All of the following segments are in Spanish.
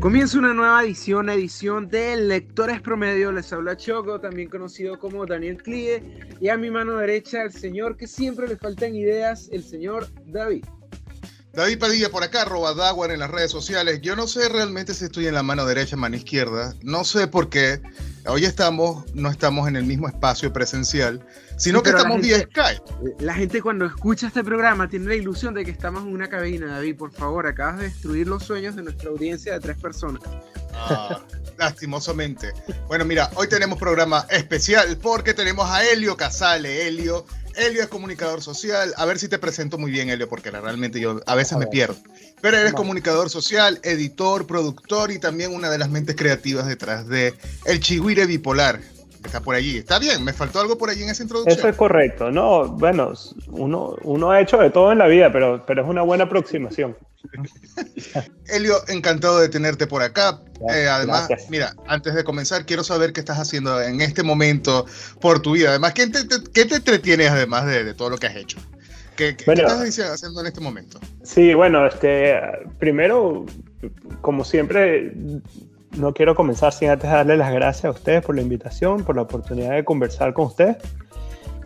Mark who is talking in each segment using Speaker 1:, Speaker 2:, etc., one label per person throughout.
Speaker 1: Comienza una nueva edición, edición de Lectores Promedio. Les habla Choco, también conocido como Daniel Clie. Y a mi mano derecha, el señor que siempre le faltan ideas, el señor David.
Speaker 2: David Padilla por acá, arroba en las redes sociales. Yo no sé realmente si estoy en la mano derecha o mano izquierda. No sé por qué. Hoy estamos, no estamos en el mismo espacio presencial, sino que estamos vía Skype.
Speaker 1: La gente cuando escucha este programa tiene la ilusión de que estamos en una cabina, David. Por favor, acabas de destruir los sueños de nuestra audiencia de tres personas.
Speaker 2: Ah, lastimosamente. Bueno, mira, hoy tenemos programa especial porque tenemos a Helio Casale. Helio Elio es comunicador social. A ver si te presento muy bien, Elio, porque realmente yo a veces me pierdo. Pero eres comunicador social, editor, productor y también una de las mentes creativas detrás de El Chihuire Bipolar. Está por allí. Está bien, me faltó algo por allí en esa introducción.
Speaker 3: Eso es correcto. No, bueno, uno, uno ha hecho de todo en la vida, pero, pero es una buena aproximación.
Speaker 2: Elio, encantado de tenerte por acá. Eh, además, mira, antes de comenzar, quiero saber qué estás haciendo en este momento por tu vida. Además, ¿qué te, qué te entretienes además de, todo lo que has hecho? ¿Qué, qué estás haciendo en este momento?
Speaker 3: Sí, bueno, este, primero, como siempre, no quiero comenzar sin antes darle las gracias a ustedes por la invitación, por la oportunidad de conversar con ustedes.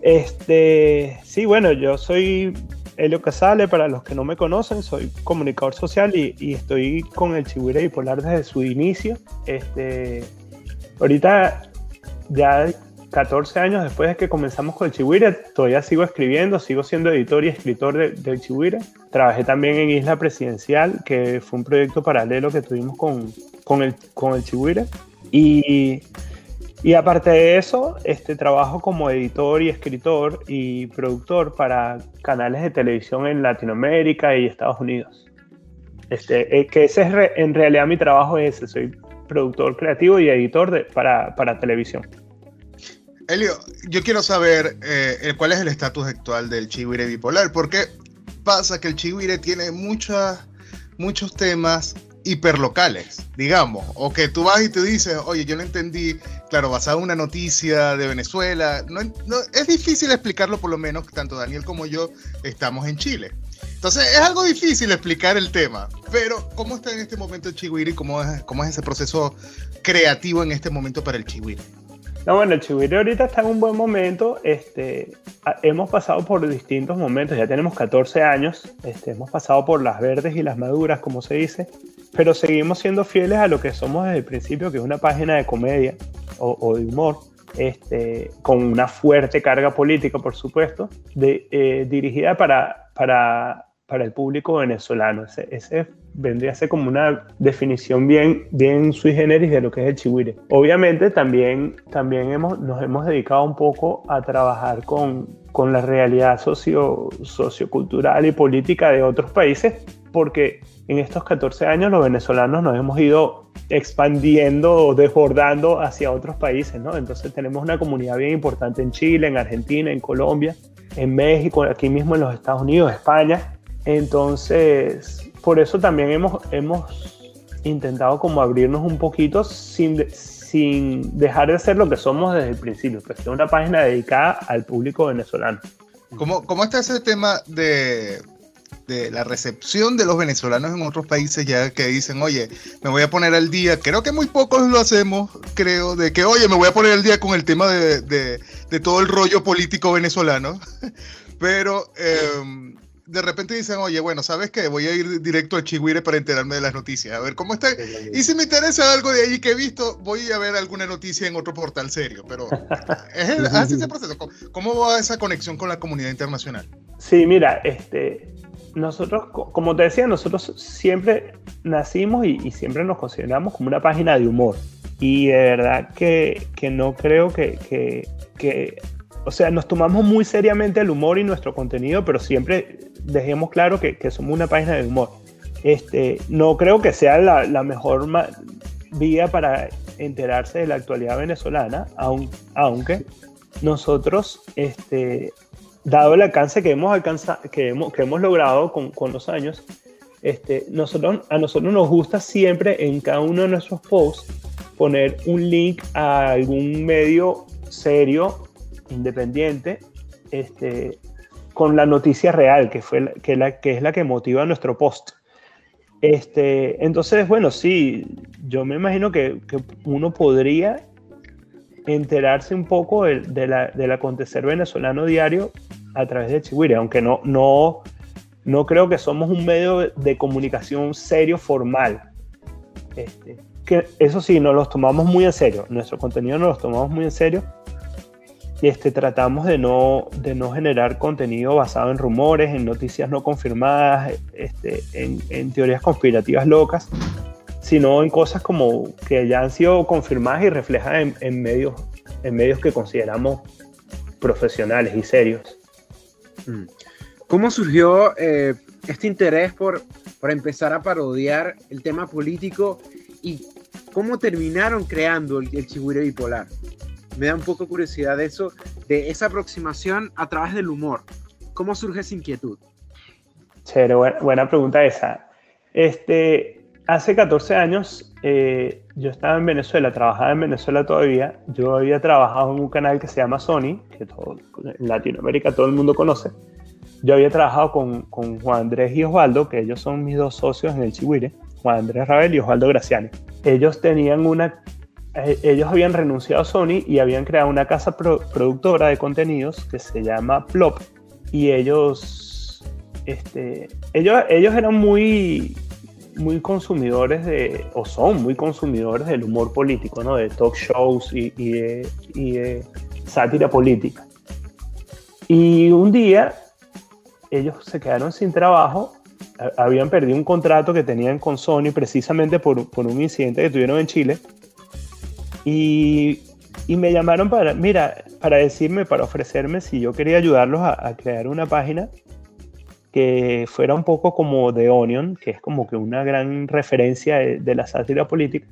Speaker 3: Este, sí, bueno, yo soy Helio Casale, para los que no me conocen, soy comunicador social y, estoy con el Chihuire Bipolar desde su inicio. Este, ahorita, ya 14 años después de que comenzamos con el Chihuire, todavía sigo escribiendo, sigo siendo editor y escritor del de Chihuire. Trabajé también en Isla Presidencial, que fue un proyecto paralelo que tuvimos con, con el, con el Chihuire. Y y aparte de eso, este, trabajo como editor y escritor y productor para canales de televisión en Latinoamérica y Estados Unidos. Este, eh, que ese es en realidad mi trabajo es ese, soy productor creativo y editor de, para, para, televisión.
Speaker 2: Elio, yo quiero saber eh, cuál es el estatus actual del chihuire bipolar, porque pasa que el chihuire tiene muchas, muchos temas hiperlocales, digamos, o que tú vas y te dices, oye, yo no entendí, claro, basado en una noticia de Venezuela, no, es difícil explicarlo por lo menos, tanto Daniel como yo estamos en Chile. Entonces es algo difícil explicar el tema, pero ¿cómo está en este momento el Chihuiri? ¿Cómo es, cómo es ese proceso creativo en este momento para el Chihuiri?
Speaker 3: No, bueno, el Chihuire ahorita está en un buen momento. Este, hemos pasado por distintos momentos, ya tenemos 14 años, este, hemos pasado por las verdes y las maduras, como se dice, pero seguimos siendo fieles a lo que somos desde el principio, que es una página de comedia o, de humor. Este, con una fuerte carga política, por supuesto, de, eh, dirigida para, para para el público venezolano. Ese, ese, vendría a ser como una definición bien, bien sui generis de lo que es el chihuire. Obviamente también, también hemos, nos hemos dedicado un poco a trabajar con, con la realidad socio, sociocultural y política de otros países, porque en estos 14 años los venezolanos nos hemos ido expandiendo o desbordando hacia otros países, ¿no? Entonces tenemos una comunidad bien importante en Chile, en Argentina, en Colombia, en México, aquí mismo en los Estados Unidos, España, entonces, por eso también hemos, hemos intentado como abrirnos un poquito sin, sin dejar de ser lo que somos desde el principio, que es una página dedicada al público venezolano.
Speaker 2: ¿Cómo, cómo está ese tema de, de la recepción de los venezolanos en otros países ya que dicen, oye, me voy a poner al día, creo que muy pocos lo hacemos, creo, de que, oye, me voy a poner al día con el tema de, de, de todo el rollo político venezolano, pero eh, de repente dicen, oye, bueno, ¿sabes qué? Voy a ir directo a Chihuire para enterarme de las noticias, a ver cómo está. Y si me interesa algo de ahí que he visto, voy a ver alguna noticia en otro portal serio. Pero es así ese proceso. ¿Cómo va esa conexión con la comunidad internacional?
Speaker 3: Sí, mira, este, nosotros, como te decía, nosotros siempre nacimos y, siempre nos consideramos como una página de humor. Y de verdad que, que no creo que, que, que o sea, nos tomamos muy seriamente el humor y nuestro contenido, pero siempre dejemos claro que, somos una página de humor. Este, no creo que sea la, la mejor vía para enterarse de la actualidad venezolana, aunque nosotros, este, dado el alcance que hemos, alcanzado, que hemos, que hemos logrado con, con los años, este, a nosotros nos gusta siempre en cada uno de nuestros posts poner un link a algún medio serio, independiente, este, con la noticia real, que, fue que, la, que es la que motiva nuestro post. Este, entonces, bueno, sí, yo me imagino que, que uno podría enterarse un poco de, la, del acontecer venezolano diario a través de Chihuire, aunque no, no, no creo que somos un medio de comunicación serio, formal. Este, que eso sí, nos los tomamos muy en serio, nuestro contenido nos los tomamos muy en serio y este, tratamos de no, de no generar contenido basado en rumores, en noticias no confirmadas, este, en, en teorías conspirativas locas, sino en cosas como que ya han sido confirmadas y reflejadas en, medios, en medios que consideramos profesionales y serios.
Speaker 1: Mm. ¿Cómo surgió eh, este interés por, por empezar a parodiar el tema político y cómo terminaron creando el, el bipolar? Me da un poco curiosidad eso, de esa aproximación a través del humor. ¿Cómo surge esa inquietud?
Speaker 3: Chévere, buena, buena pregunta esa. Este, hace 14 años eh, yo estaba en Venezuela, trabajaba en Venezuela todavía. Yo había trabajado en un canal que se llama Sony, que todo, en Latinoamérica todo el mundo conoce. Yo había trabajado con, con, Juan Andrés y Osvaldo, que ellos son mis dos socios en el Chihuire, Juan Andrés Rabel y Osvaldo Graciani. Ellos tenían una, eh, ellos habían renunciado a Sony y habían creado una casa productora de contenidos que se llama Plop. Y ellos, este, ellos, ellos eran muy, muy consumidores de, o son muy consumidores del humor político, ¿no? De talk shows y, de, sátira política. Y un día ellos se quedaron sin trabajo, habían perdido un contrato que tenían con Sony precisamente por, por un incidente que tuvieron en Chile. Y, y, me llamaron para, mira, para decirme, para ofrecerme si yo quería ayudarlos a, a crear una página que fuera un poco como The Onion, que es como que una gran referencia de, la sátira política.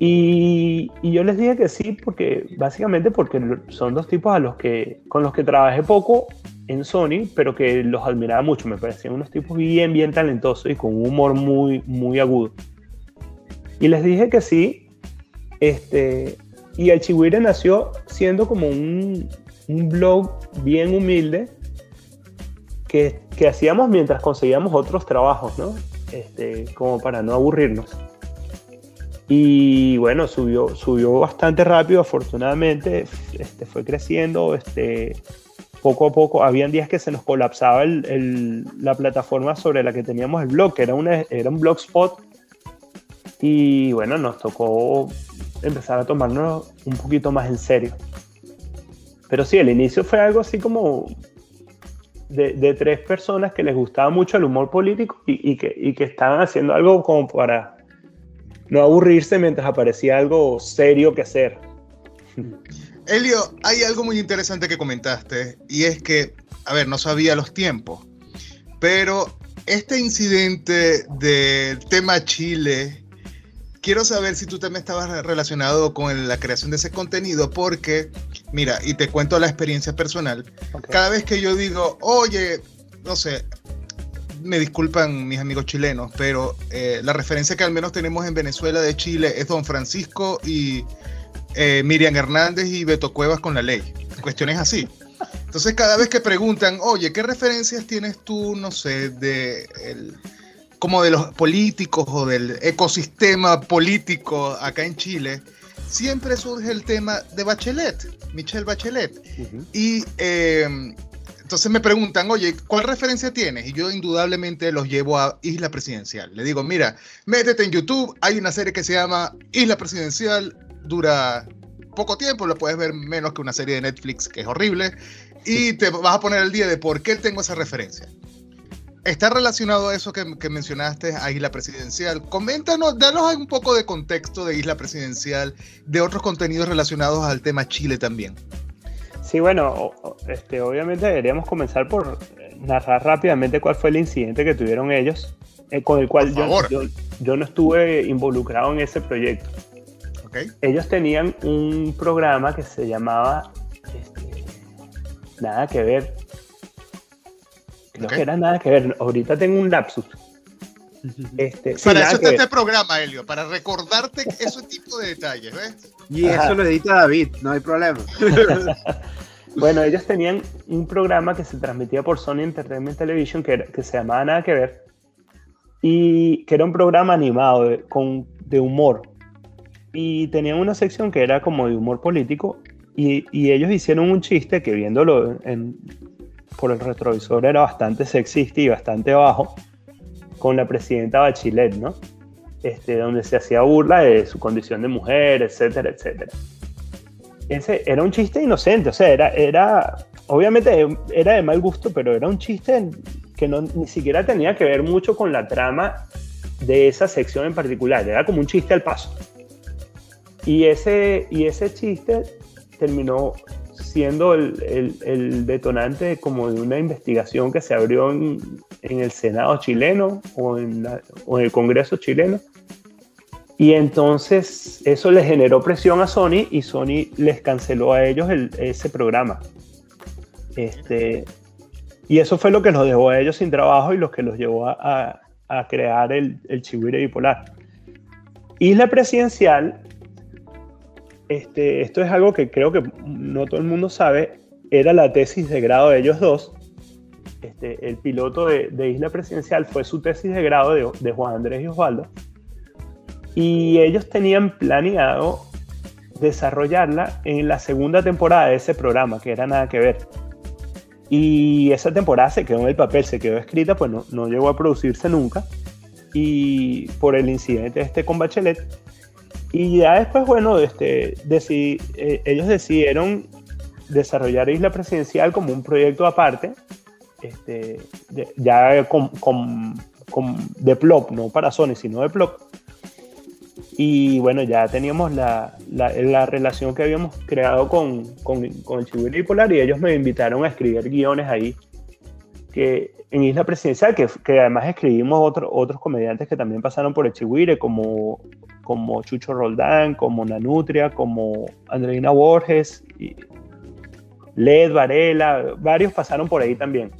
Speaker 3: Y, yo les dije que sí, porque básicamente porque son dos tipos a los que, con los que trabajé poco en Sony, pero que los admiraba mucho. Me parecían unos tipos bien, bien talentosos y con un humor muy, muy agudo. Y les dije que sí. Este, y el Chihuire nació siendo como un, un blog bien humilde que, hacíamos mientras conseguíamos otros trabajos, ¿no? Este, como para no aburrirnos. Y bueno, subió, subió bastante rápido, afortunadamente, este, fue creciendo, este, poco a poco, habían días que se nos colapsaba la plataforma sobre la que teníamos el blog, que era, una, era un blogspot, y bueno, nos tocó empezar a tomarnos un poquito más en serio. Pero sí, el inicio fue algo así como de, tres personas que les gustaba mucho el humor político y, que, y que estaban haciendo algo como para no aburrirse mientras aparecía algo serio que hacer.
Speaker 2: Elio, hay algo muy interesante que comentaste y es que, a ver, no sabía los tiempos, pero este incidente del tema Chile, quiero saber si tú también estabas relacionado con la creación de ese contenido porque Mira, y te cuento la experiencia personal. Cada vez que yo digo, oye, no sé, me disculpan mis amigos chilenos, pero eh, la referencia que al menos tenemos en Venezuela de Chile es Don Francisco y eh, Miriam Hernández y Beto Cuevas con la ley. Cuestiones así. Entonces, cada vez que preguntan, oye, ¿qué referencias tienes tú, no sé, de como de los políticos o del ecosistema político acá en Chile? siempre surge el tema de Bachelet, Michelle Bachelet. Y em, entonces me preguntan, oye, ¿cuál referencia tienes? Y yo indudablemente los llevo a Isla Presidencial. Le digo, mira, métete en YouTube, hay una serie que se llama Isla Presidencial, dura poco tiempo, lo puedes ver menos que una serie de Netflix que es horrible, y te vas a poner el día de por qué tengo esa referencia. Está relacionado a eso que, mencionaste, a Isla Presidencial. Coméntanos, danos un poco de contexto de Isla Presidencial, de otros contenidos relacionados al tema Chile también.
Speaker 3: Sí, bueno, este, obviamente deberíamos comenzar por narrar rápidamente cuál fue el incidente que tuvieron ellos, eh, con el cual yo, yo, no estuve involucrado en ese proyecto. Okay. Ellos tenían un programa que se llamaba este, Nada que ver, no que era nada que ver. Ahorita tengo un lapsus.
Speaker 2: Este, para eso está este programa, Helio, para recordarte ese tipo de detalles, ¿ves?
Speaker 1: Y eso lo edita David, no hay problema.
Speaker 3: bueno, ellos tenían un programa que se transmitía por Sony Entertainment Television que, que se llamaba Nada que ver. y que era un programa animado de, con, de humor. Y tenían una sección que era como de humor político y, y ellos hicieron un chiste que viéndolo en, por el retrovisor era bastante sexista y bastante bajo con la presidenta Bachelet, ¿no? Este, donde se hacía burla de su condición de mujer, etcétera, etcétera. Ese era un chiste inocente, o sea, era, era obviamente era de mal gusto, pero era un chiste que no, ni siquiera tenía que ver mucho con la trama de esa sección en particular, era como un chiste al paso. Y ese, y ese chiste terminó siendo el, el, detonante como de una investigación que se abrió en, en el Senado chileno o en, o en, el Congreso chileno. Y entonces eso le generó presión a Sony y Sony les canceló a ellos ese programa. Este, y eso fue lo que los dejó a ellos sin trabajo y lo que los llevó a, a, crear el, el Chihuire Bipolar. Isla Presidencial, este, esto es algo que creo que no todo el mundo sabe, era la tesis de grado de ellos dos. Este, el piloto de, Isla Presidencial fue su tesis de grado de, de Juan Andrés y Osvaldo. Y ellos tenían planeado desarrollarla en la segunda temporada de ese programa, que era nada que ver. Y esa temporada se quedó en el papel, se quedó escrita, pues no, no llegó a producirse nunca. Y por el incidente este con Bachelet. Y ya después, bueno, este, decidí, eh, ellos decidieron desarrollar Isla Presidencial como un proyecto aparte, este, ya con, con, con, de Plop, no para Sony, sino de Plop. Y bueno, ya teníamos la, la, relación que habíamos creado con, con, con el Chihuahua Polar y ellos me invitaron a escribir guiones ahí que en Isla Presidencial, que, que además escribimos otro, otros comediantes que también pasaron por el Chihuire, como, como Chucho Roldán, como Nanutria, como Andreina Borges, Led Varela, varios pasaron por ahí también.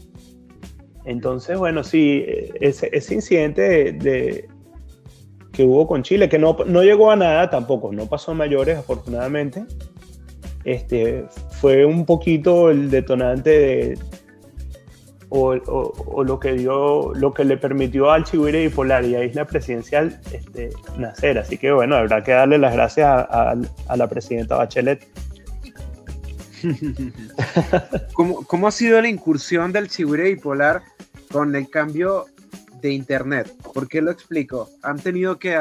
Speaker 3: Entonces, bueno, sí, ese, incidente de, que hubo con Chile, que no, no llegó a nada tampoco, no pasó a mayores afortunadamente. Este, fue un poquito el detonante de, o, lo que dio, lo que le permitió al Chihuire Bipolar y a Isla Presidencial este, nacer. Así que bueno, habrá que darle las gracias a, a, la presidenta Bachelet.
Speaker 1: ¿Cómo, ¿Cómo, ha sido la incursión del Chihuire Bipolar con el cambio de Internet. ¿Por qué lo explico? Han tenido que,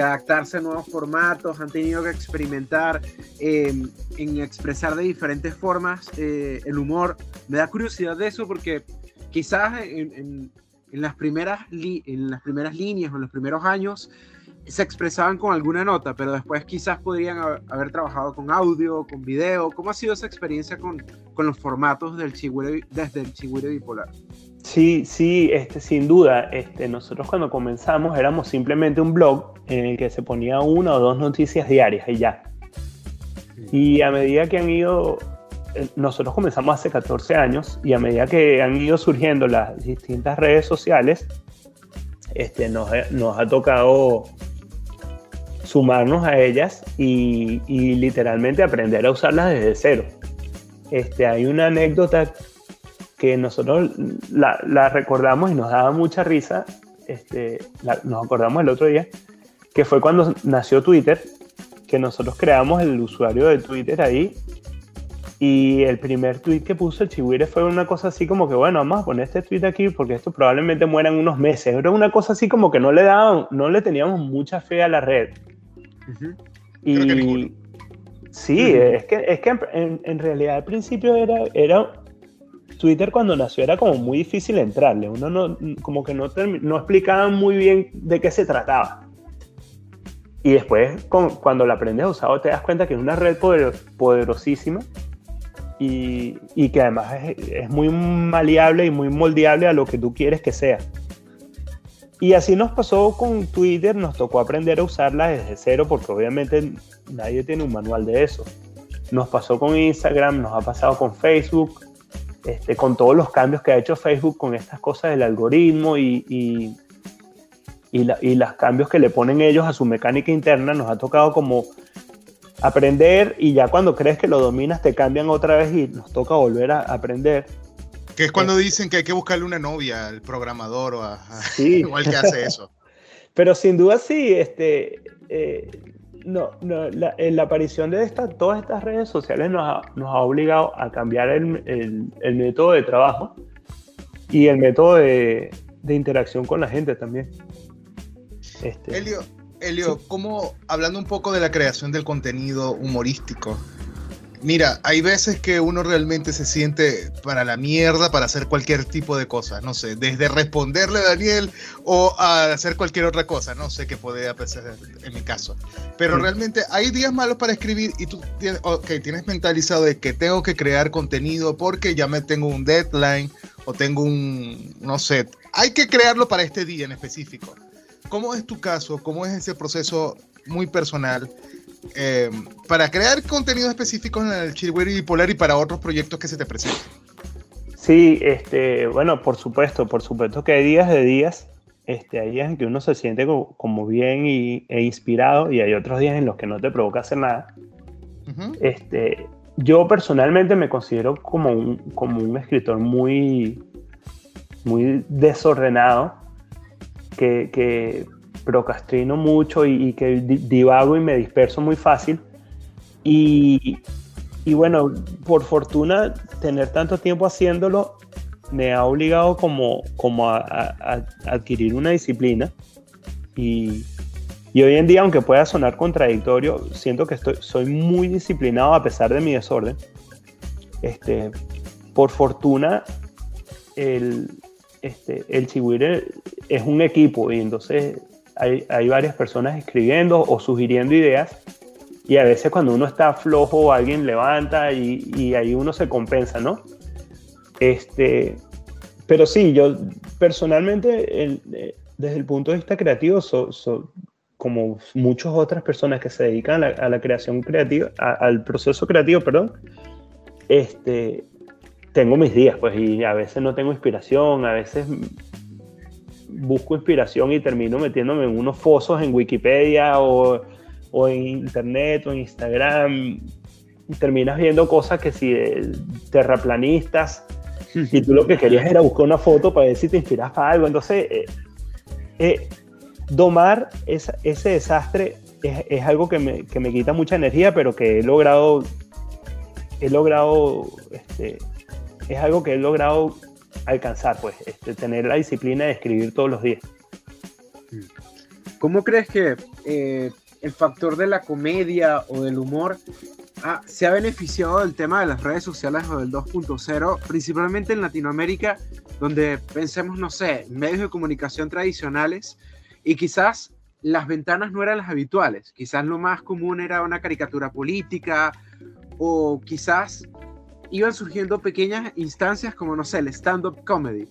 Speaker 1: adaptarse a nuevos formatos, han tenido que experimentar em, en expresar de diferentes formas eh, el humor. Me da curiosidad de eso porque quizás en, las, primeras en las primeras líneas o en los primeros años se expresaban con alguna nota, pero después quizás podrían haber, trabajado con audio, con video. ¿Cómo ha sido esa experiencia con, con los formatos del desde el Chigüire Bipolar?
Speaker 3: Sí, sí, este, sin duda. Este, nosotros cuando comenzamos éramos simplemente un blog en el que se ponía una o dos noticias diarias y ya. Y a medida que han ido, eh, nosotros comenzamos hace 14 años y a medida que han ido surgiendo las distintas redes sociales, este, nos, nos ha tocado sumarnos a ellas y, y, literalmente aprender a usarlas desde cero. Este, hay una anécdota que nosotros la, recordamos y nos daba mucha risa, este, nos acordamos el otro día, que fue cuando nació Twitter, que nosotros creamos el usuario de Twitter ahí y el primer tweet que puso el Chihuire fue una cosa así como que, bueno, vamos a poner este tweet aquí porque esto probablemente muera en unos meses. Era una cosa así como que no le daban, no le teníamos mucha fe a la red. Y sí, es que, es que en, en, realidad al principio era, era Twitter cuando nació era como muy difícil entrarle. Uno no, como que no, no explicaba muy bien de qué se trataba. Y después, cuando la aprendes a usar, te das cuenta que es una red poderosísima y, y, que además es, es, muy maleable y muy moldeable a lo que tú quieres que sea. Y así nos pasó con Twitter, nos tocó aprender a usarla desde cero porque obviamente nadie tiene un manual de eso. Nos pasó con Instagram, nos ha pasado con Facebook, este, con todos los cambios que ha hecho Facebook con estas cosas del algoritmo y, y, y, los cambios que le ponen ellos a su mecánica interna, nos ha tocado como aprender y ya cuando crees que lo dominas te cambian otra vez y nos toca volver a aprender.
Speaker 2: Que es cuando dicen que hay que buscarle una novia al programador o, a, sí. al que hace eso.
Speaker 3: Pero sin duda sí, este, eh, no, no la, la, aparición de esta, todas estas redes sociales nos ha, nos ha obligado a cambiar el, el, el, método de trabajo y el método de, de interacción con la gente también.
Speaker 2: Este, Elio, Elio ¿cómo, hablando un poco de la creación del contenido humorístico, Mira, hay veces que uno realmente se siente para la mierda para hacer cualquier tipo de cosa, no sé, desde responderle a Daniel o a hacer cualquier otra cosa, no sé qué podría pasar en mi caso. Pero realmente hay días malos para escribir y tú tienes, okay, tienes mentalizado de que tengo que crear contenido porque ya me tengo un deadline o tengo un, no sé, hay que crearlo para este día en específico. ¿Cómo es tu caso? ¿Cómo es ese proceso muy personal? Eh, para crear contenido específico en el Chilwell Bipolar y para otros proyectos que se te presenten.
Speaker 3: Sí, este, bueno, por supuesto, por supuesto que hay días de días, este, hay días en que uno se siente como, bien y, e inspirado y hay otros días en los que no te provoca hacer nada. este, yo personalmente me considero como un, como un escritor muy, muy desordenado, que, que procrastino mucho y, que divago y me disperso muy fácil. Y, y, bueno, por fortuna, tener tanto tiempo haciéndolo me ha obligado como, como a, adquirir una disciplina. Y, y, hoy en día, aunque pueda sonar contradictorio, siento que estoy, soy muy disciplinado a pesar de mi desorden. Este, por fortuna, el, este, el Chihuire es un equipo y entonces hay, varias personas escribiendo o sugiriendo ideas y a veces cuando uno está flojo alguien levanta y, ahí uno se compensa, ¿no? Este, pero sí, yo personalmente eh, desde el punto de vista creativo, como muchas otras personas que se dedican a la, creación creativa, al proceso creativo, perdón, este, tengo mis días, pues, y a veces no tengo inspiración, a veces busco inspiración y termino metiéndome en unos fosos en Wikipedia o, o en Internet o en Instagram. Y terminas viendo cosas que si terraplanistas y tú lo que querías era buscar una foto para ver si te inspiras para algo. Entonces, eh, eh, domar ese desastre es, es algo que me, que me, quita mucha energía, pero que he logrado, he logrado, este, es algo que he logrado alcanzar, pues, este, tener la disciplina de escribir todos los días.
Speaker 1: ¿Cómo crees que eh, el factor de la comedia o del humor se ha beneficiado del tema de las redes sociales o del 2.0, principalmente en Latinoamérica, donde pensemos, no sé, medios de comunicación tradicionales y quizás las ventanas no eran las habituales, quizás lo más común era una caricatura política o quizás iban surgiendo pequeñas instancias como, no sé, el stand-up comedy.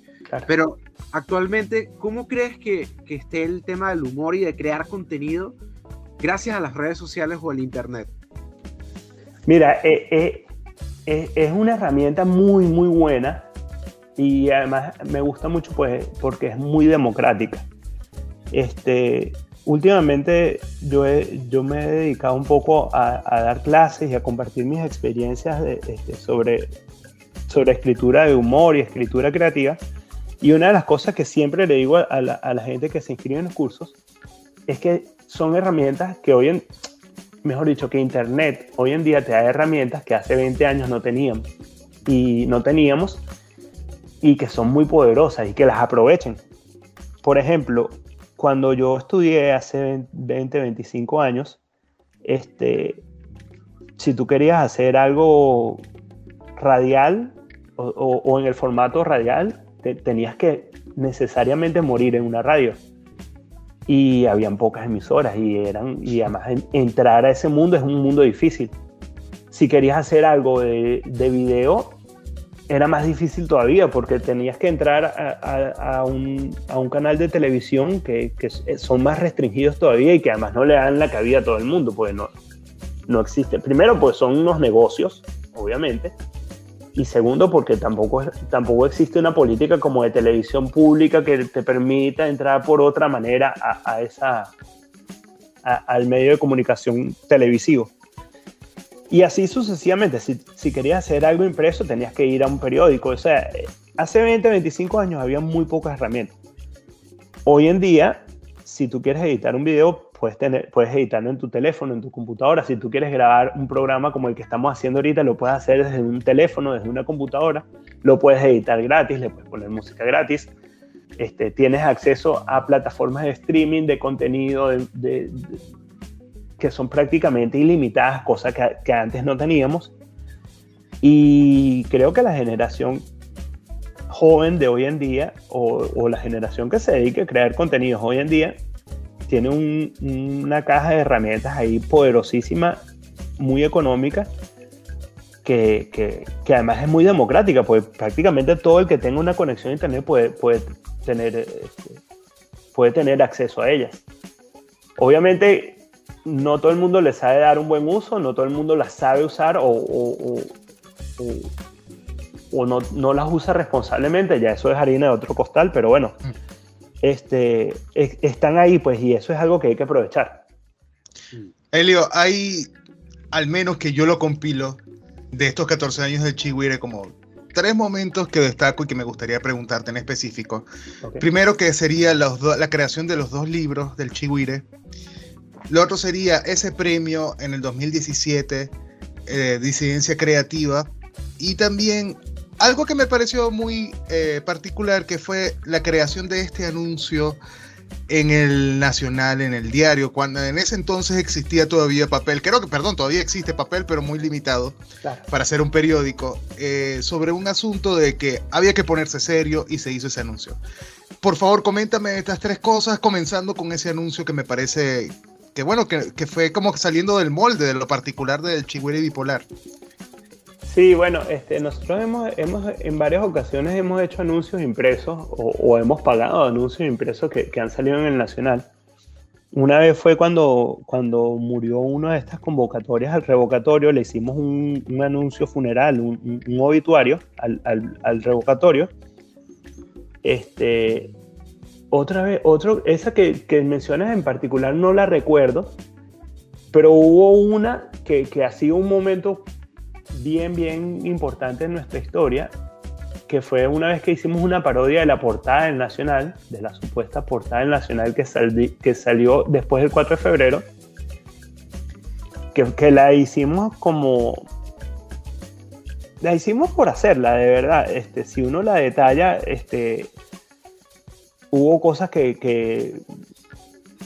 Speaker 1: Pero actualmente, ¿cómo crees que, que, esté el tema del humor y de crear contenido gracias a las redes sociales o al Internet?
Speaker 3: Mira, eh, eh, eh, es una herramienta muy, muy buena y además me gusta mucho pues, porque es muy democrática. Este, últimamente yo, me he dedicado un poco a, dar clases y a compartir mis experiencias este, sobre, escritura de humor y escritura creativa. Y una de las cosas que siempre le digo a la, gente que se inscribe en los cursos es que son herramientas que hoy en, mejor dicho, que Internet hoy en día te da herramientas que hace 20 años no teníamos. Y no teníamos y que son muy poderosas y que las aprovechen. Por ejemplo, cuando yo estudié hace 20, 25 años, este, si tú querías hacer algo radial o, en el formato radial, tenías que necesariamente morir en una radio. Y habían pocas emisoras y, eran, y además entrar a ese mundo es un mundo difícil. Si querías hacer algo de, de video, era más difícil todavía porque tenías que entrar a, un, canal de televisión que, son más restringidos todavía y que además no le dan la cabida a todo el mundo, pues no, no existe. Primero, pues son unos negocios, obviamente. Y segundo, porque tampoco, tampoco existe una política como de televisión pública que te permita entrar por otra manera a, esa, al medio de comunicación televisivo. Y así sucesivamente, si, si, querías hacer algo impreso tenías que ir a un periódico. O sea, hace 20, 25 años había muy pocas herramientas. Hoy en día, si tú quieres editar un video, puedes, tener, puedes editarlo en tu teléfono, en tu computadora. Si tú quieres grabar un programa como el que estamos haciendo ahorita, lo puedes hacer desde un teléfono, desde una computadora. Lo puedes editar gratis, le puedes poner música gratis. Este, tienes acceso a plataformas de streaming de contenido de, que son prácticamente ilimitadas, cosa que, que antes no teníamos. Y creo que la generación joven de hoy en día o, o, la generación que se dedique a crear contenidos hoy en día tiene una caja de herramientas ahí poderosísima, muy económica, que, que, que, además es muy democrática, pues prácticamente todo el que tenga una conexión a internet puede, puede, tener, este, puede tener acceso a ellas. Obviamente no todo el mundo le sabe dar un buen uso, no todo el mundo las sabe usar o, o, o no, no, las usa responsablemente, ya eso es harina de otro costal, pero bueno, mm este, están ahí, pues, y eso es algo que hay que aprovechar.
Speaker 2: Elio, hay, al menos que yo lo compilo, de estos 14 años de Chihuire, como tres momentos que destaco y que me gustaría preguntarte en específico. Primero que sería la creación de los dos libros del Chihuire. Lo otro sería ese premio en el 2017, eh, Disidencia Creativa. Y también algo que me pareció muy eh, particular que fue la creación de este anuncio en el Nacional, en el diario, cuando en ese entonces existía todavía papel, creo que, perdón, todavía existe papel, pero muy limitado para hacer un periódico, eh, sobre un asunto de que había que ponerse serio y se hizo ese anuncio. Por favor, coméntame estas tres cosas, comenzando con ese anuncio que me parece que, bueno, que, que fue como saliendo del molde de lo particular del Chihuahua bipolar.
Speaker 3: Sí, bueno, este, nosotros hemos, hemos, en varias ocasiones hemos hecho anuncios impresos o, hemos pagado anuncios impresos que, que, han salido en el Nacional. Una vez fue cuando, cuando murió una de estas convocatorias al revocatorio, le hicimos un, un anuncio funeral, un, un obituario al, al, al, revocatorio. Este, otra vez, otro, esa que, que mencionas en particular no la recuerdo, pero hubo una que, que ha sido un momento bien, bien importante en nuestra historia, que fue una vez que hicimos una parodia de la portada del Nacional, de la supuesta portada del Nacional que, que salió después del 4 de febrero, que, que, la hicimos como... La hicimos por hacerla, de verdad. Este, si uno la detalla, este, hubo cosas que, que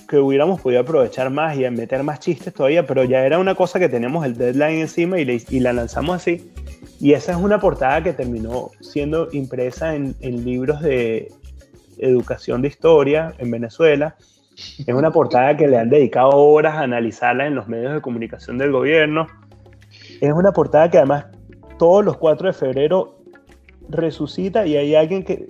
Speaker 3: que hubiéramos podido aprovechar más y meter más chistes todavía, pero ya era una cosa que tenemos el deadline encima y, la lanzamos así. Y esa es una portada que terminó siendo impresa en, en, libros de educación de historia en Venezuela. Es una portada que le han dedicado horas a analizarla en los medios de comunicación del gobierno. Es una portada que además todos los 4 de febrero resucita y hay alguien que,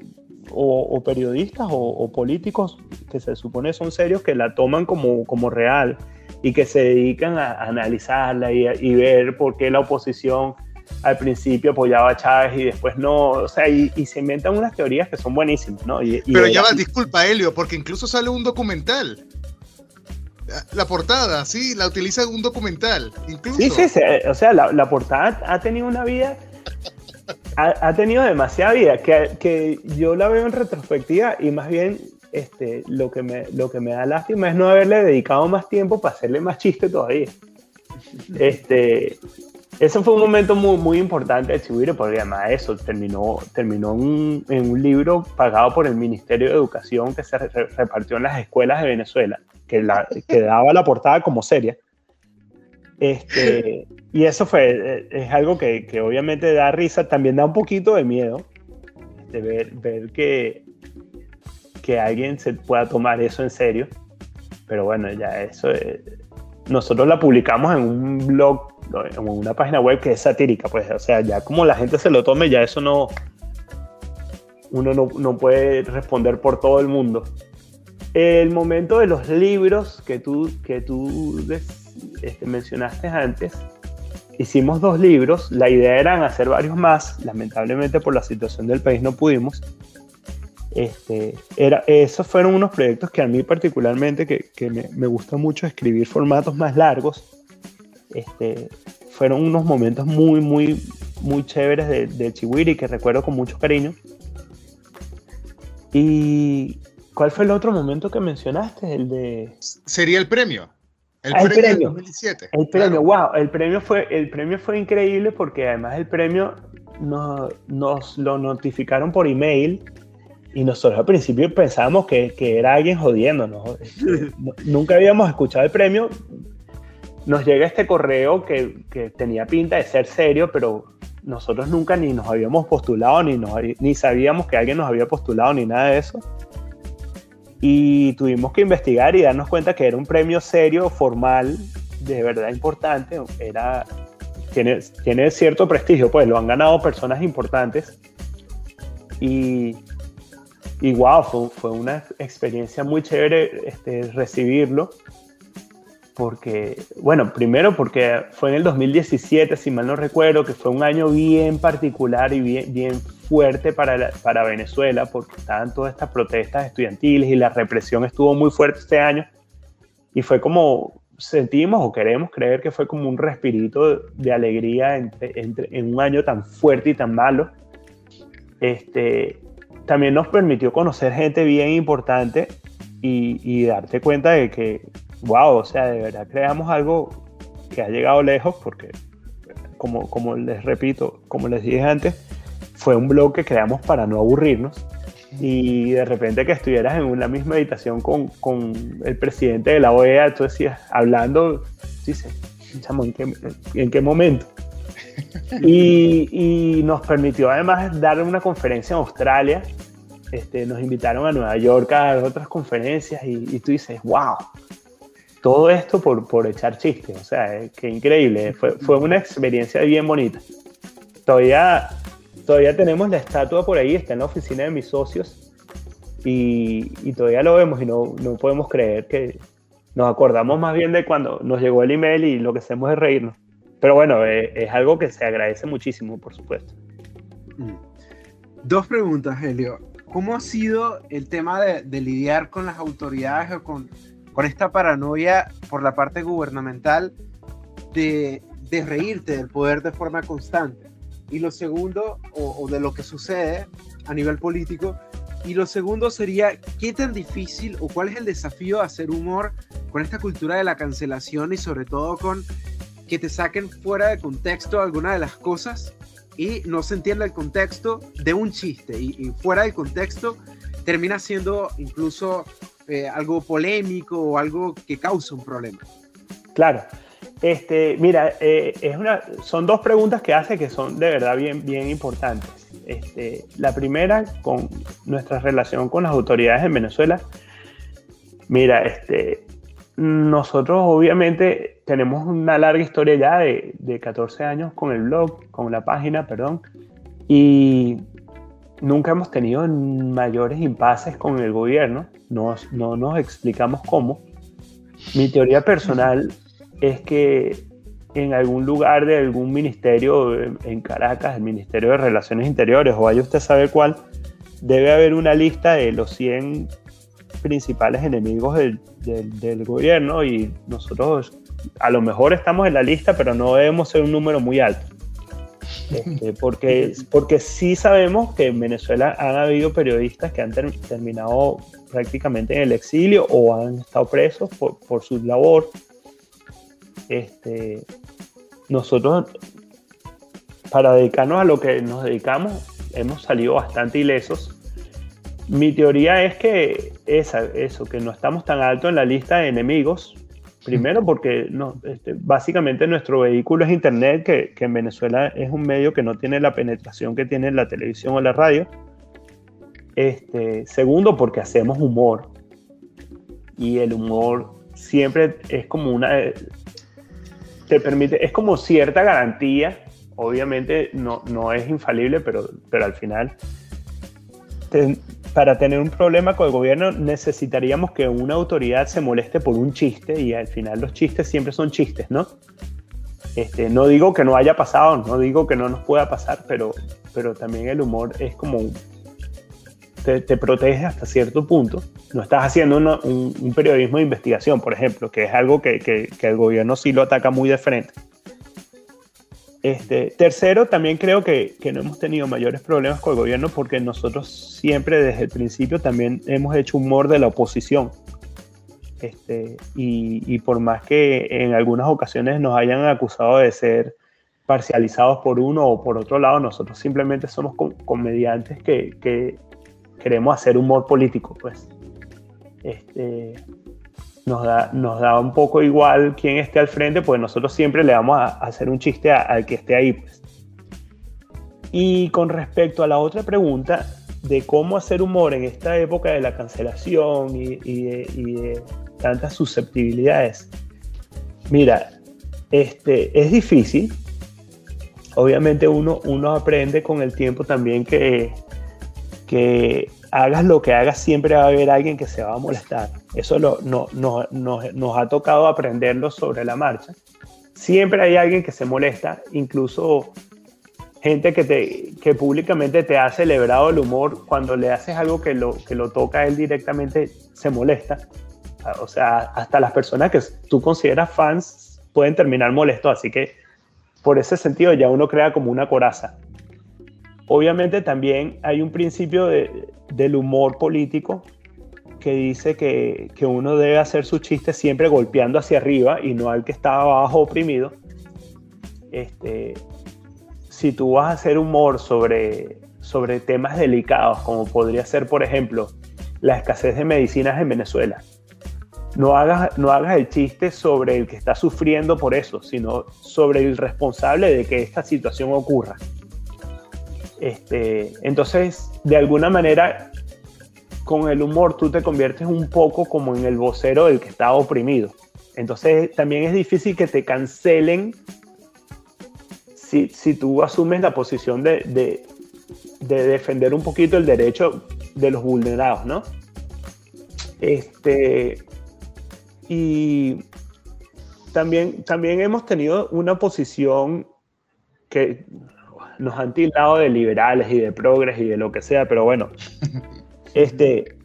Speaker 3: o, periodistas o, políticos que se supone son serios que la toman como, como real y que se dedican a, analizarla y, ver por qué la oposición al principio apoyaba a Chávez y después no, o sea, y, se inventan unas teorías que son buenísimas, ¿no?
Speaker 2: Pero ya va, disculpa, Helio, porque incluso sale un documental. La portada, sí, la utiliza un documental. Incluso.
Speaker 3: Sí, sí, o sea, la, la portada ha tenido una vida ha, tenido demasiada vida que, que, yo la veo en retrospectiva y más bien este, lo, que me, lo que me da lástima es no haberle dedicado más tiempo para hacerle más chiste todavía. Este, eso fue un momento muy, muy importante de Chihuire porque además eso terminó, terminó en un libro pagado por el Ministerio de Educación que se repartió en las escuelas de Venezuela, que, la, que daba la portada como seria. Este, y eso fue, eh, es algo que, que, obviamente da risa, también da un poquito de miedo de ver, ver que, que alguien se pueda tomar eso en serio. Pero bueno, ya eso, eh, nosotros la publicamos en un blog, en una página web que es satírica, pues, o sea, ya como la gente se lo tome, ya eso no, uno no, no puede responder por todo el mundo. El momento de los libros que tú, que tú este, mencionaste antes, hicimos dos libros, la idea era hacer varios más, lamentablemente por la situación del país no pudimos. Este, esos fueron unos proyectos que a mí particularmente, que, me, me, gusta mucho escribir formatos más largos, este, fueron unos momentos muy, muy, muy chéveres de, de que recuerdo con mucho cariño. ¿Y cuál fue el otro momento que mencionaste?
Speaker 2: Sería el premio.
Speaker 3: El, ah, premio, del 2017. El premio, wow, el premio, fue, el premio fue increíble porque además el premio nos, nos lo notificaron por email y nosotros al principio pensábamos que, que era alguien jodiéndonos. Nunca habíamos escuchado el premio. Nos llega este correo que, que, tenía pinta de ser serio, pero nosotros nunca ni nos habíamos postulado, ni, ni sabíamos que alguien nos había postulado, ni nada de eso y tuvimos que investigar y darnos cuenta que era un premio serio, formal, de verdad importante, era, tiene, tiene cierto prestigio, pues lo han ganado personas importantes. Y, y wow, fue, fue una experiencia muy chévere este, recibirlo porque, bueno, primero porque fue en el 2017, si mal no recuerdo, que fue un año bien particular y bien, bien fuerte para, para Venezuela, porque estaban todas estas protestas estudiantiles y la represión estuvo muy fuerte este año. Y fue como, sentimos o queremos creer que fue como un respirito de alegría entre, en un año tan fuerte y tan malo. Este, también nos permitió conocer gente bien importante y, y darte cuenta de que wow, o sea, de verdad creamos algo que ha llegado lejos porque, como, como les repito, como les dije antes, fue un blog que creamos para no aburrirnos y de repente que estuvieras en una misma habitación con, con el presidente de la OEA, tú decías, hablando, dices, ¿en qué, en qué momento? Y, y, nos permitió además dar una conferencia en Australia. Este, nos invitaron a Nueva York a dar otras conferencias y, y tú dices, wow, todo esto por, por echar chistes, o sea, eh, qué increíble, fue, fue una experiencia bien bonita. Todavía, todavía tenemos la estatua por ahí, está en la oficina de mis socios y, y todavía lo vemos y no, no podemos creer que nos acordamos más bien de cuando nos llegó el email y lo que hacemos es reírnos. Pero bueno, es, eh, es algo que se agradece muchísimo, por supuesto.
Speaker 1: Mm. Dos preguntas, Helio. ¿Cómo ha sido el tema de, de lidiar con las autoridades o con con esta paranoia por la parte gubernamental de, de reírte del poder de forma constante. Y lo segundo, o, de lo que sucede a nivel político, y lo segundo sería, ¿qué tan difícil o cuál es el desafío de hacer humor con esta cultura de la cancelación y sobre todo con que te saquen fuera de contexto alguna de las cosas y no se entienda el contexto de un chiste y, fuera del contexto termina siendo incluso eh, algo polémico o algo que causa un problema.
Speaker 3: Claro. Este, mira, eh, es una, son dos preguntas que hace que son de verdad bien, bien importantes. Este, la primera, con nuestra relación con las autoridades en Venezuela. Mira, este, nosotros obviamente tenemos una larga historia ya de, de 14 años con el blog, con la página, perdón, y nunca hemos tenido mayores impases con el gobierno, no, no nos explicamos cómo. Mi teoría personal es que en algún lugar de algún ministerio en Caracas, el Ministerio de Relaciones Interiores, o vaya usted a saber cuál, debe haber una lista de los 100 principales enemigos del, del, gobierno y nosotros a lo mejor estamos en la lista, pero no debemos ser un número muy alto. Este, porque, porque sí sabemos que en Venezuela han habido periodistas que han terminado prácticamente en el exilio o han estado presos por, por su labor. Este, nosotros, para dedicarnos a lo que nos dedicamos, hemos salido bastante ilesos. Mi teoría es que esa, eso, que no estamos tan alto en la lista de enemigos, Primero porque no, este, básicamente nuestro vehículo es Internet, que, que, en Venezuela es un medio que no tiene la penetración que tiene la televisión o la radio. Este, segundo porque hacemos humor. Y el humor siempre es como una... Te permite, es como cierta garantía. Obviamente no, no es infalible, pero, pero al final para tener un problema con el gobierno necesitaríamos que una autoridad se moleste por un chiste y al final los chistes siempre son chistes, ¿no? Este, no digo que no haya pasado, no digo que no nos pueda pasar, pero, pero también el humor es como te, te protege hasta cierto punto. No estás haciendo un, un, periodismo de investigación, por ejemplo, que es algo que, que, que el gobierno sí lo ataca muy de frente. Este, tercero, también creo que, que, no hemos tenido mayores problemas con el gobierno porque nosotros siempre desde el principio también hemos hecho humor de la oposición. Este, y, y, por más que en algunas ocasiones nos hayan acusado de ser parcializados por uno o por otro lado, nosotros simplemente somos comediantes que, que, queremos hacer humor político, pues. Este, nos da, nos da un poco igual quién esté al frente, pues nosotros siempre le vamos a, hacer un chiste al que esté ahí. Pues. Y con respecto a la otra pregunta de cómo hacer humor en esta época de la cancelación y, de, tantas susceptibilidades, mira, este, es difícil. Obviamente uno, uno aprende con el tiempo también que, que hagas lo que hagas, siempre va a haber alguien que se va a molestar. Eso no, nos ha tocado aprenderlo sobre la marcha. Siempre hay alguien que se molesta, incluso gente que, te, que públicamente te ha celebrado el humor, cuando le haces algo que lo, que lo toca a él directamente, se molesta. O sea, hasta las personas que tú consideras fans pueden terminar molestos, así que por ese sentido ya uno crea como una coraza. Obviamente también hay un principio de, del humor político que dice que, que, uno debe hacer su chiste siempre golpeando hacia arriba y no al que está abajo oprimido. Este, si tú vas a hacer humor sobre, sobre temas delicados, como podría ser, por ejemplo, la escasez de medicinas en Venezuela, no hagas, no hagas el chiste sobre el que está sufriendo por eso, sino sobre el responsable de que esta situación ocurra. Este, entonces, de alguna manera, con el humor tú te conviertes un poco como en el vocero del que está oprimido. Entonces, también es difícil que te cancelen si, si tú asumes la posición de, de, de, defender un poquito el derecho de los vulnerados, ¿no? Este, y también, también hemos tenido una posición que nos han tildado de liberales y de progres y de lo que sea, pero bueno, este,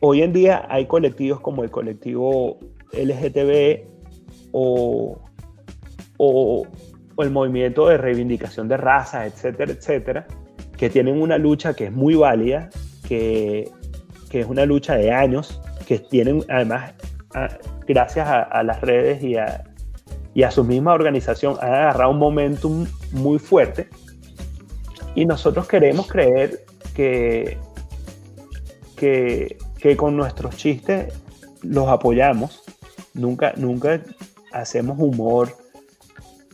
Speaker 3: hoy en día hay colectivos como el colectivo LGTB o, o, el movimiento de reivindicación de razas, etcétera, etcétera, que tienen una lucha que es muy válida, que, que es una lucha de años, que tienen además, gracias a, a las redes y a, y a su misma organización, han agarrado un momentum muy fuerte y nosotros queremos creer que, que, con nuestros chistes los apoyamos. Nunca, nunca hacemos humor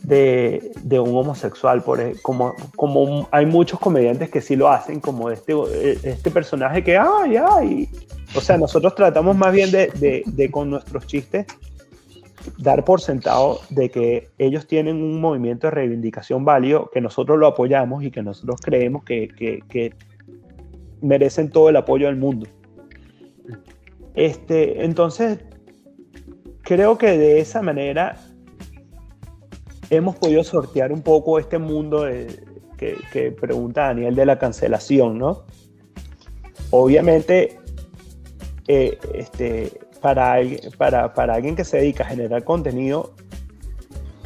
Speaker 3: de, un homosexual, por, como, como hay muchos comediantes que sí lo hacen, como este, este personaje que, ay, ay. O sea, nosotros tratamos más bien de, de con nuestros chistes dar por sentado de que ellos tienen un movimiento de reivindicación válido, que nosotros lo apoyamos y que nosotros creemos que, que, merecen todo el apoyo del mundo. Este, entonces, creo que de esa manera hemos podido sortear un poco este mundo que, que, pregunta Daniel de la cancelación, ¿no? Obviamente, eh, este, para, para, para alguien que se dedica a generar contenido,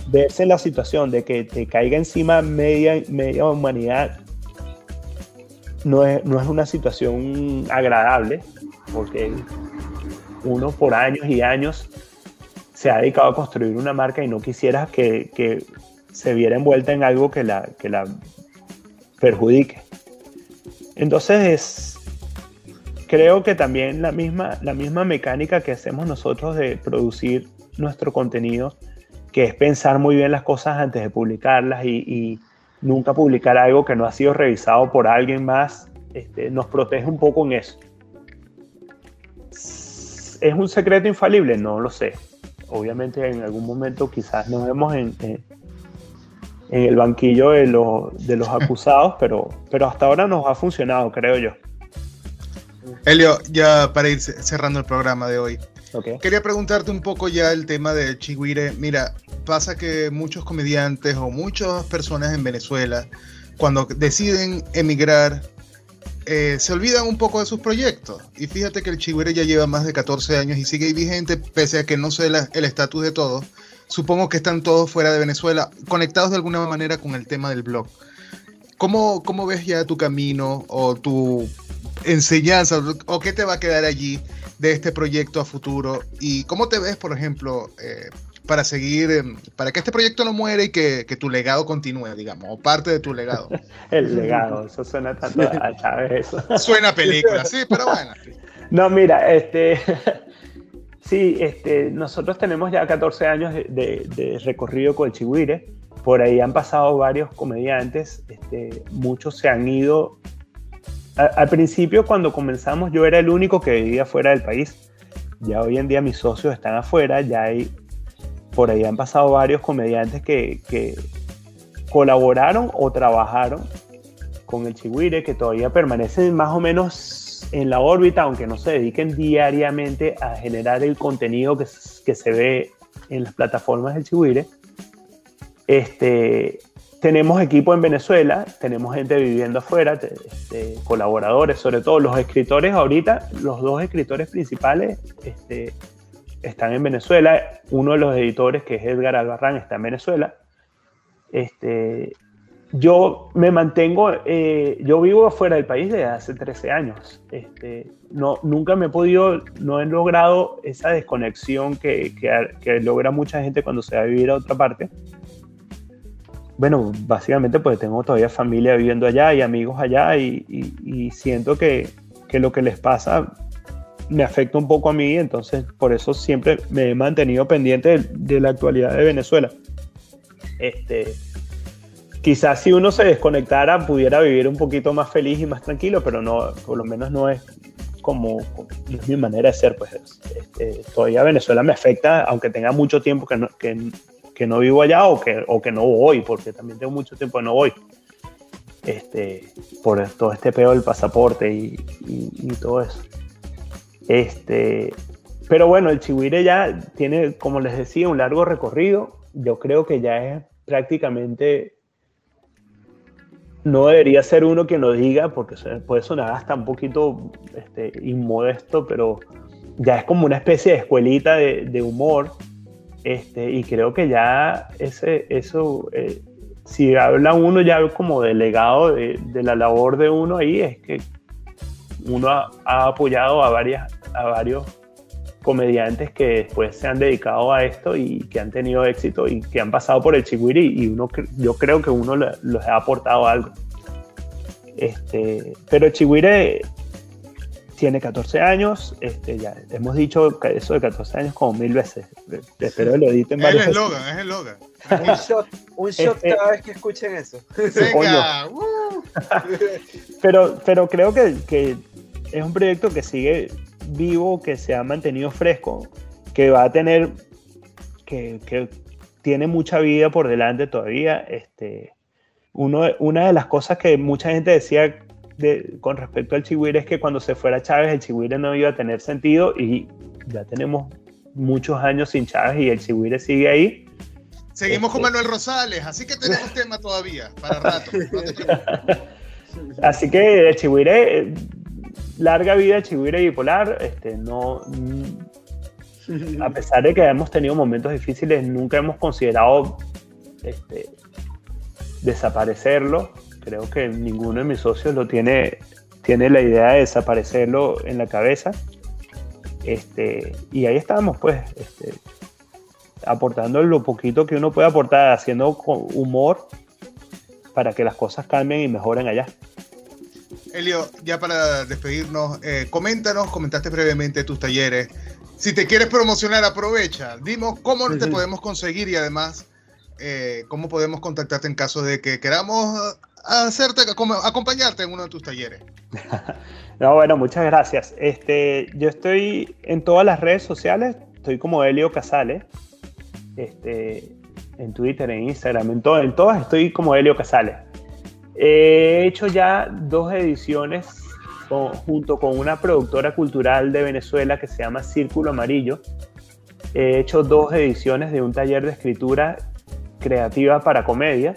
Speaker 3: verse en la situación de que te caiga encima media, media humanidad no es, no es una situación agradable, porque uno por años y años se ha dedicado a construir una marca y no quisiera que, que se viera envuelta en algo que la, que la perjudique. Entonces es, creo que también la misma, la misma mecánica que hacemos nosotros de producir nuestro contenido, que es pensar muy bien las cosas antes de publicarlas y, nunca publicar algo que no ha sido revisado por alguien más, este, nos protege un poco en eso. ¿Es un secreto infalible? No lo sé. Obviamente en algún momento quizás nos vemos en, el banquillo de, de los acusados, pero, pero hasta ahora nos ha funcionado, creo yo.
Speaker 2: Elio, ya para ir cerrando el programa de hoy. Quería preguntarte un poco ya el tema de Chigüire. Mira, pasa que muchos comediantes o muchas personas en Venezuela, cuando deciden emigrar, eh, se olvidan un poco de sus proyectos. Y fíjate que el Chigüire ya lleva más de 14 años y sigue vigente, pese a que no sé el estatus de todos. supongo que están todos fuera de Venezuela, conectados de alguna manera con el tema del blog. ¿Cómo, cómo ves ya tu camino o tu enseñanza o qué te va a quedar allí de este proyecto a futuro? ¿Y cómo te ves, por ejemplo, eh, para seguir, para que este proyecto no muera y que, que, tu legado continúe, digamos, o parte de tu legado?
Speaker 3: El legado, eso suena tanto a Chávez.
Speaker 2: Suena película, sí, pero bueno.
Speaker 3: No, mira, este, sí, este, nosotros tenemos ya 14 años de, de, de recorrido con el Chihuire. Por ahí han pasado varios comediantes, este, muchos se han ido. Al principio, cuando comenzamos, yo era el único que vivía fuera del país. Ya hoy en día mis socios están afuera, ya hay, por ahí han pasado varios comediantes que, que colaboraron o trabajaron con el Chihuire, que todavía permanecen más o menos en la órbita, aunque no se dediquen diariamente a generar el contenido que, que se ve en las plataformas del Chihuire. Este, tenemos equipo en Venezuela, tenemos gente viviendo afuera, este, colaboradores, sobre todo los escritores ahorita, los dos escritores principales este, están en Venezuela, uno de los editores que es Edgar Albarrán está en Venezuela. Este, yo me mantengo, eh, yo vivo afuera del país desde hace 13 años. Este, no, nunca me he podido, no he logrado esa desconexión que, que, que, logra mucha gente cuando se va a vivir a otra parte. Bueno, básicamente pues tengo todavía familia viviendo allá y amigos allá y, siento que, que, lo que les pasa me afecta un poco a mí, entonces por eso siempre me he mantenido pendiente de, la actualidad de Venezuela. Este, quizás si uno se desconectara pudiera vivir un poquito más feliz y más tranquilo, pero no, por lo menos no es como, es mi manera de ser. Pues este, todavía Venezuela me afecta, aunque tenga mucho tiempo que no, que no vivo allá o que, o que no voy, porque también tengo mucho tiempo que no voy. Este, por todo este pedo del pasaporte y, y, todo eso. Este, pero bueno, el Chihuire ya tiene, como les decía, un largo recorrido. Yo creo que ya es prácticamente no debería ser uno que lo diga, porque puede sonar hasta un poquito este, inmodesto, pero ya es como una especie de escuelita de humor. Este, y creo que ya ese, eso, eh, si habla uno ya como delegado de, de, la labor de uno ahí, es que uno ha, apoyado a, varias, a varios comediantes que después se han dedicado a esto y que han tenido éxito y que han pasado por el Chihuiri y uno, yo creo que uno les ha aportado algo. Este, pero Chihuire tiene 14 años, este, ya hemos dicho eso de 14 años como mil veces. Espero que lo editen
Speaker 2: varias Es el eslogan, es el eslogan.
Speaker 1: un shot, un shot cada vez que escuchen eso.
Speaker 2: Venga, uh.
Speaker 3: pero, pero creo que, que es un proyecto que sigue vivo, que se ha mantenido fresco, que va a tener, que, que tiene mucha vida por delante todavía. Este, uno, una de las cosas que mucha gente decía de, con respecto al Chihuire es que cuando se fuera Chávez el Chihuire no iba a tener sentido y ya tenemos muchos años sin Chávez y el Chihuire sigue ahí.
Speaker 2: Seguimos este... con Manuel Rosales, así que tenemos tema todavía para rato.
Speaker 3: No así que el Chihuire larga vida Chihuire bipolar, este, no, a pesar de que hemos tenido momentos difíciles, nunca hemos considerado este, desaparecerlo. Creo que ninguno de mis socios lo tiene, tiene la idea de desaparecerlo en la cabeza. Este, y ahí estamos, pues, este, aportando lo poquito que uno puede aportar, haciendo humor para que las cosas cambien y mejoren allá.
Speaker 2: Elio, ya para despedirnos, eh, coméntanos, comentaste brevemente tus talleres. Si te quieres promocionar, aprovecha. Dimos cómo te podemos conseguir y además eh, cómo podemos contactarte en caso de que queramos hacerte, acompañarte en uno de tus talleres.
Speaker 3: no, bueno, muchas gracias. Este, yo estoy en todas las redes sociales, estoy como Elio Casales. Este, en Twitter, en Instagram, en, todo, en todas estoy como Elio Casales. He hecho ya dos ediciones con, junto con una productora cultural de Venezuela que se llama Círculo Amarillo. He hecho dos ediciones de un taller de escritura creativa para comedia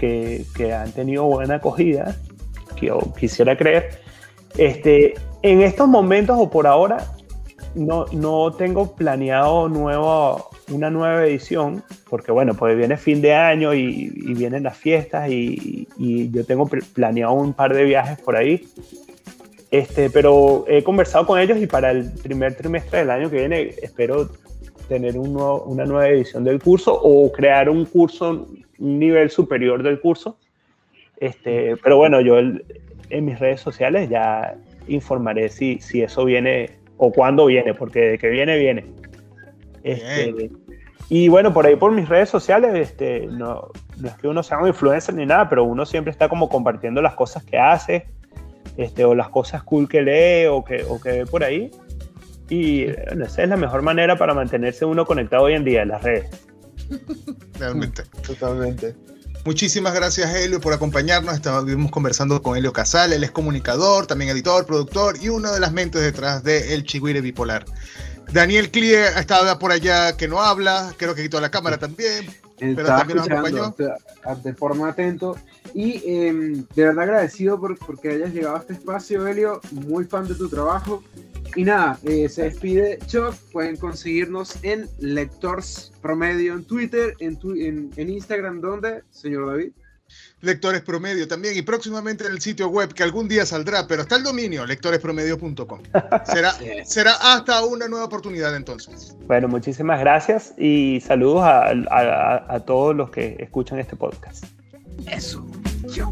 Speaker 3: que, que han tenido buena acogida, que yo quisiera creer. Este, en estos momentos o por ahora no, no tengo planeado nuevo, una nueva edición, porque bueno, pues viene fin de año y, vienen las fiestas y, yo tengo planeado un par de viajes por ahí. Este, pero he conversado con ellos y para el primer trimestre del año que viene espero tener un una nueva edición del curso o crear un curso, nivel superior del curso. Este, pero bueno, yo en mis redes sociales ya informaré si, si eso viene o cuándo viene, porque de que viene, viene. Este, y bueno, por ahí por mis redes sociales, este, no, no es que uno sea un influencer ni nada, pero uno siempre está como compartiendo las cosas que hace, este, o las cosas cool que lee o que, o que ve por ahí. Y esa es la mejor manera para mantenerse uno conectado hoy en día en las redes.
Speaker 2: Realmente.
Speaker 1: Totalmente.
Speaker 2: Muchísimas gracias, Helio, por acompañarnos. Estuvimos conversando con Helio Casal. Él es comunicador, también editor, productor y una de las mentes detrás de El Chigüire Bipolar. Daniel Clie estaba por allá que no habla, creo que quitó la cámara también, pero también nos acompañó.
Speaker 1: De forma atento. Y em, de verdad agradecido por, porque hayas llegado a este espacio, Helio. Muy fan de tu trabajo. Y nada, eh, se despide Chuck. Pueden conseguirnos en Lectores Promedio en Twitter, en, en, en Instagram, ¿dónde, señor David?
Speaker 2: Lectores Promedio también y próximamente en el sitio web que algún día saldrá, pero está el dominio lectorespromedio.com. Será, será hasta una nueva oportunidad entonces.
Speaker 3: Bueno, muchísimas gracias y saludos a, a todos los que escuchan este podcast.
Speaker 1: Eso. Yo.